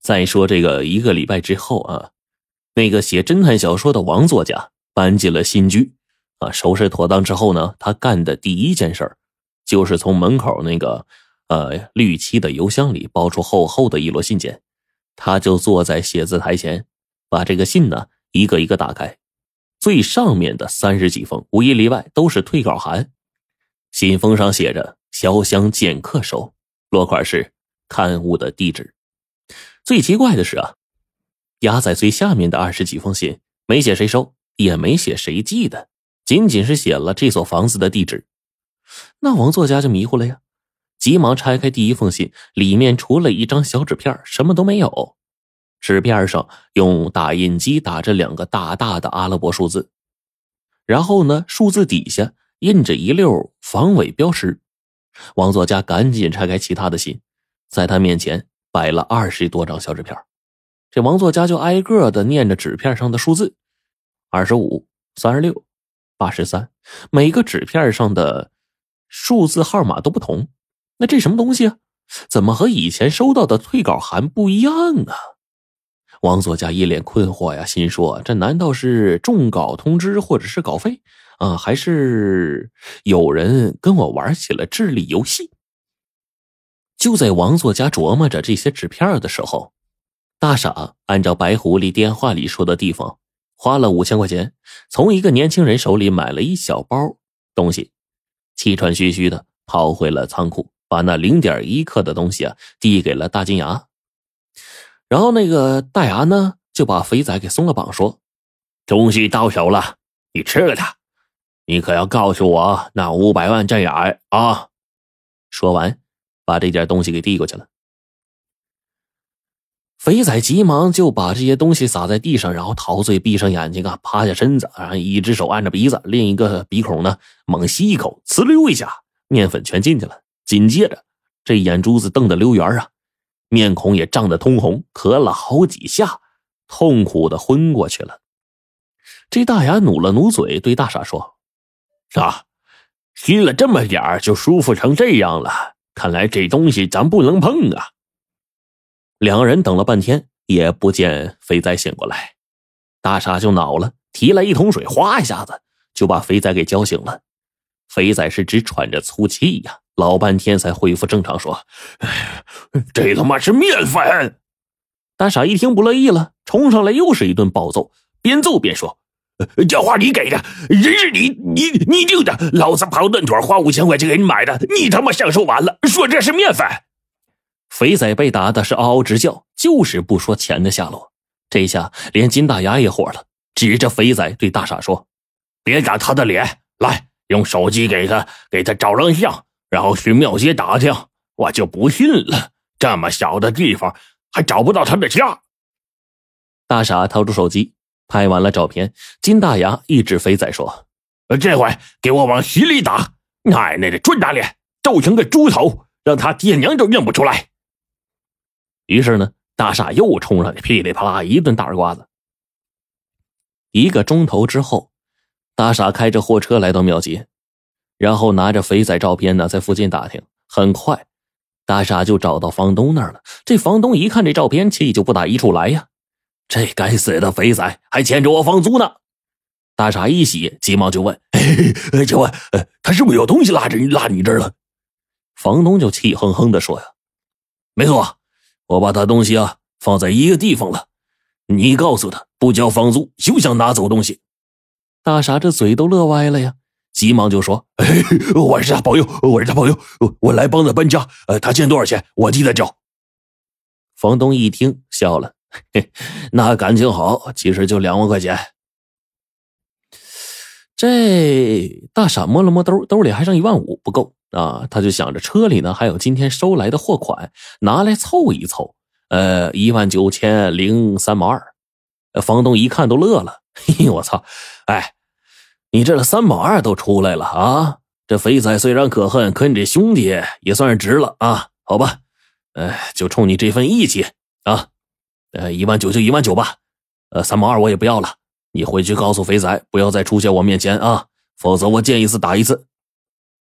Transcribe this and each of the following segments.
再说这个一个礼拜之后啊，那个写侦探小说的王作家搬进了新居，啊，收拾妥当之后呢，他干的第一件事就是从门口那个呃绿漆的邮箱里包出厚厚的一摞信件，他就坐在写字台前，把这个信呢一个一个打开，最上面的三十几封，无一例外都是退稿函，信封上写着“潇湘剑客收”，落款是刊物的地址。最奇怪的是啊，压在最下面的二十几封信没写谁收，也没写谁寄的，仅仅是写了这所房子的地址。那王作家就迷糊了呀，急忙拆开第一封信，里面除了一张小纸片，什么都没有。纸片上用打印机打着两个大大的阿拉伯数字，然后呢，数字底下印着一溜防伪标识。王作家赶紧拆开其他的信，在他面前。摆了二十多张小纸片，这王作家就挨个的念着纸片上的数字：二十五、三十六、八十三。每个纸片上的数字号码都不同。那这什么东西啊？怎么和以前收到的退稿函不一样啊？王作家一脸困惑呀，心说：这难道是中稿通知，或者是稿费啊？还是有人跟我玩起了智力游戏？就在王作家琢磨着这些纸片的时候，大傻按照白狐狸电话里说的地方，花了五千块钱，从一个年轻人手里买了一小包东西，气喘吁吁的跑回了仓库，把那零点一克的东西啊递给了大金牙。然后那个大牙呢，就把肥仔给松了绑，说：“东西到手了，你吃了它，你可要告诉我那五百万在哪儿啊！”说完。把这件东西给递过去了，肥仔急忙就把这些东西撒在地上，然后陶醉，闭上眼睛啊，趴下身子，然后一只手按着鼻子，另一个鼻孔呢猛吸一口，呲溜一下，面粉全进去了。紧接着，这眼珠子瞪得溜圆啊，面孔也涨得通红，咳了好几下，痛苦的昏过去了。这大牙努了努嘴，对大傻说：“啊，吸了这么点就舒服成这样了。”看来这东西咱不能碰啊！两人等了半天也不见肥仔醒过来，大傻就恼了，提来一桶水，哗一下子就把肥仔给浇醒了。肥仔是直喘着粗气呀，老半天才恢复正常，说：“哎这他妈是面粉！”大傻一听不乐意了，冲上来又是一顿暴揍，边揍边说。这话你给的，人是你你你定的，老子跑断腿花五千块钱给你买的，你他妈享受完了，说这是面粉。肥仔被打的是嗷嗷直叫，就是不说钱的下落。这下连金大牙也火了，指着肥仔对大傻说：“别打他的脸，来用手机给他给他照张相，然后去庙街打听，我就不信了，这么小的地方还找不到他的家。”大傻掏出手机。拍完了照片，金大牙一指肥仔说：“这回给我往心里打，奶奶的，专打脸，揍成个猪头，让他爹娘都认不出来。”于是呢，大傻又冲上去，噼里啪啦一顿大耳刮子。一个钟头之后，大傻开着货车来到庙街，然后拿着肥仔照片呢，在附近打听。很快，大傻就找到房东那儿了。这房东一看这照片，气就不打一处来呀。这该死的肥仔还欠着我房租呢！大傻一喜，急忙就问：“请问，他是不是有东西落着落你这儿了？”房东就气哼哼的说：“呀，没错，我把他东西啊放在一个地方了。你告诉他不交房租，休想拿走东西。”大傻这嘴都乐歪了呀，急忙就说：“我是他朋友，我是他朋友，我来帮他搬家。呃，他欠多少钱，我替他交。”房东一听笑了。嘿，那感情好，其实就两万块钱。这大傻摸了摸兜，兜里还剩一万五，不够啊！他就想着车里呢还有今天收来的货款，拿来凑一凑。呃，一万九千零三毛二。房东一看都乐了，嘿，我操！哎，你这三毛二都出来了啊！这肥仔虽然可恨，可你这兄弟也算是值了啊！好吧，哎，就冲你这份义气啊！呃，一万九就一万九吧，呃，三毛二我也不要了。你回去告诉肥仔，不要再出现我面前啊，否则我见一次打一次。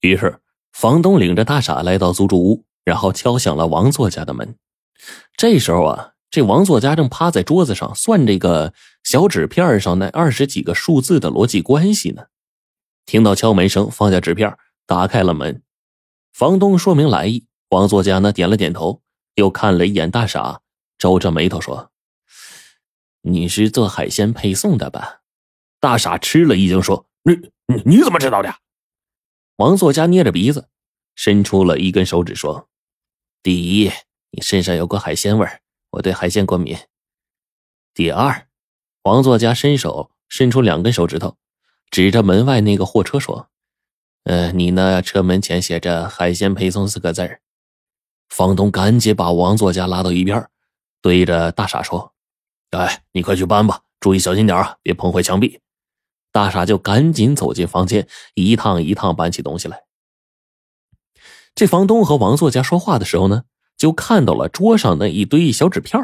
于是，房东领着大傻来到租住屋，然后敲响了王作家的门。这时候啊，这王作家正趴在桌子上算这个小纸片上那二十几个数字的逻辑关系呢。听到敲门声，放下纸片，打开了门。房东说明来意，王作家呢点了点头，又看了一眼大傻，皱着眉头说：“你是做海鲜配送的吧？”大傻吃了一惊，说：“你你你怎么知道的？”王作家捏着鼻子，伸出了一根手指，说：“第一，你身上有股海鲜味。”我对海鲜过敏。第二，王作家伸手伸出两根手指头，指着门外那个货车说：“呃，你那车门前写着‘海鲜配送’四个字儿。”房东赶紧把王作家拉到一边，对着大傻说：“哎，你快去搬吧，注意小心点啊，别碰坏墙壁。”大傻就赶紧走进房间，一趟一趟搬起东西来。这房东和王作家说话的时候呢？就看到了桌上那一堆小纸片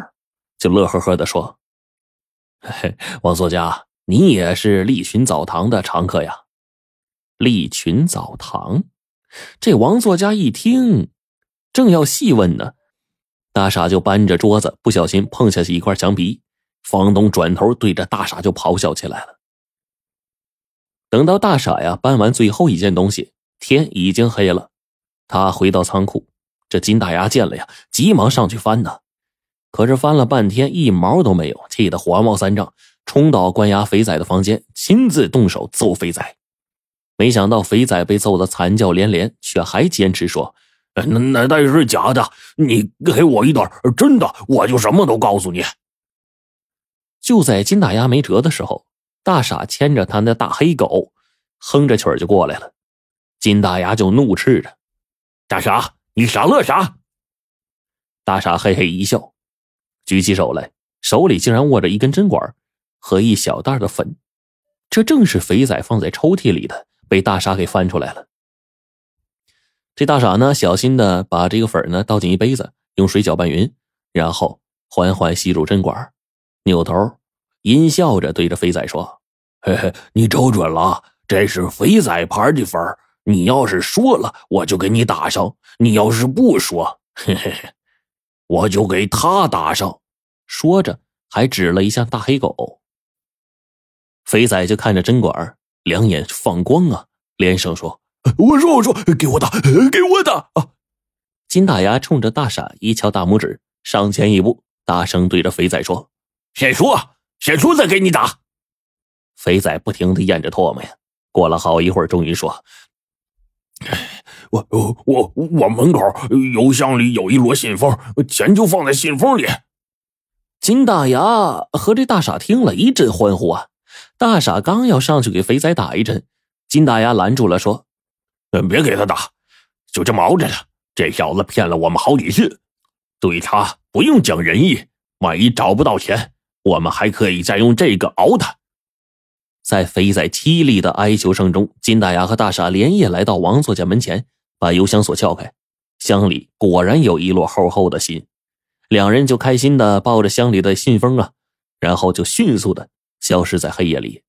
就乐呵呵的说：“嘿，王作家，你也是利群澡堂的常客呀？”利群澡堂，这王作家一听，正要细问呢，大傻就搬着桌子，不小心碰下去一块墙皮。房东转头对着大傻就咆哮起来了。等到大傻呀搬完最后一件东西，天已经黑了，他回到仓库。这金大牙见了呀，急忙上去翻呢，可是翻了半天一毛都没有，气得火冒三丈，冲到关押肥仔的房间，亲自动手揍肥仔。没想到肥仔被揍得惨叫连连，却还坚持说：“那那那是假的，你给我一段真的，我就什么都告诉你。”就在金大牙没辙的时候，大傻牵着他那大黑狗，哼着曲儿就过来了。金大牙就怒斥着：“大傻！”你傻乐啥？大傻嘿嘿一笑，举起手来，手里竟然握着一根针管和一小袋的粉，这正是肥仔放在抽屉里的，被大傻给翻出来了。这大傻呢，小心的把这个粉呢倒进一杯子，用水搅拌匀，然后缓缓吸入针管，扭头阴笑着对着肥仔说：“嘿嘿，你瞅准了，这是肥仔牌的粉你要是说了，我就给你打上；你要是不说，嘿嘿嘿，我就给他打上。说着，还指了一下大黑狗。肥仔就看着针管，两眼放光啊，连声说：“我说，我说，给我打，给我打！”啊！金大牙冲着大傻一敲大拇指，上前一步，大声对着肥仔说：“先说，先说，再给你打。”肥仔不停的咽着唾沫呀，过了好一会儿，终于说。我我我我门口邮箱里有一摞信封，钱就放在信封里。金大牙和这大傻听了一阵欢呼啊！大傻刚要上去给肥仔打一针，金大牙拦住了，说：“别给他打，就这么熬着他。这小子骗了我们好几次，对他不用讲仁义。万一找不到钱，我们还可以再用这个熬他。”在肥仔凄厉的哀求声中，金大牙和大傻连夜来到王作家门前，把邮箱锁撬开，箱里果然有一摞厚厚的信，两人就开心的抱着箱里的信封啊，然后就迅速的消失在黑夜里。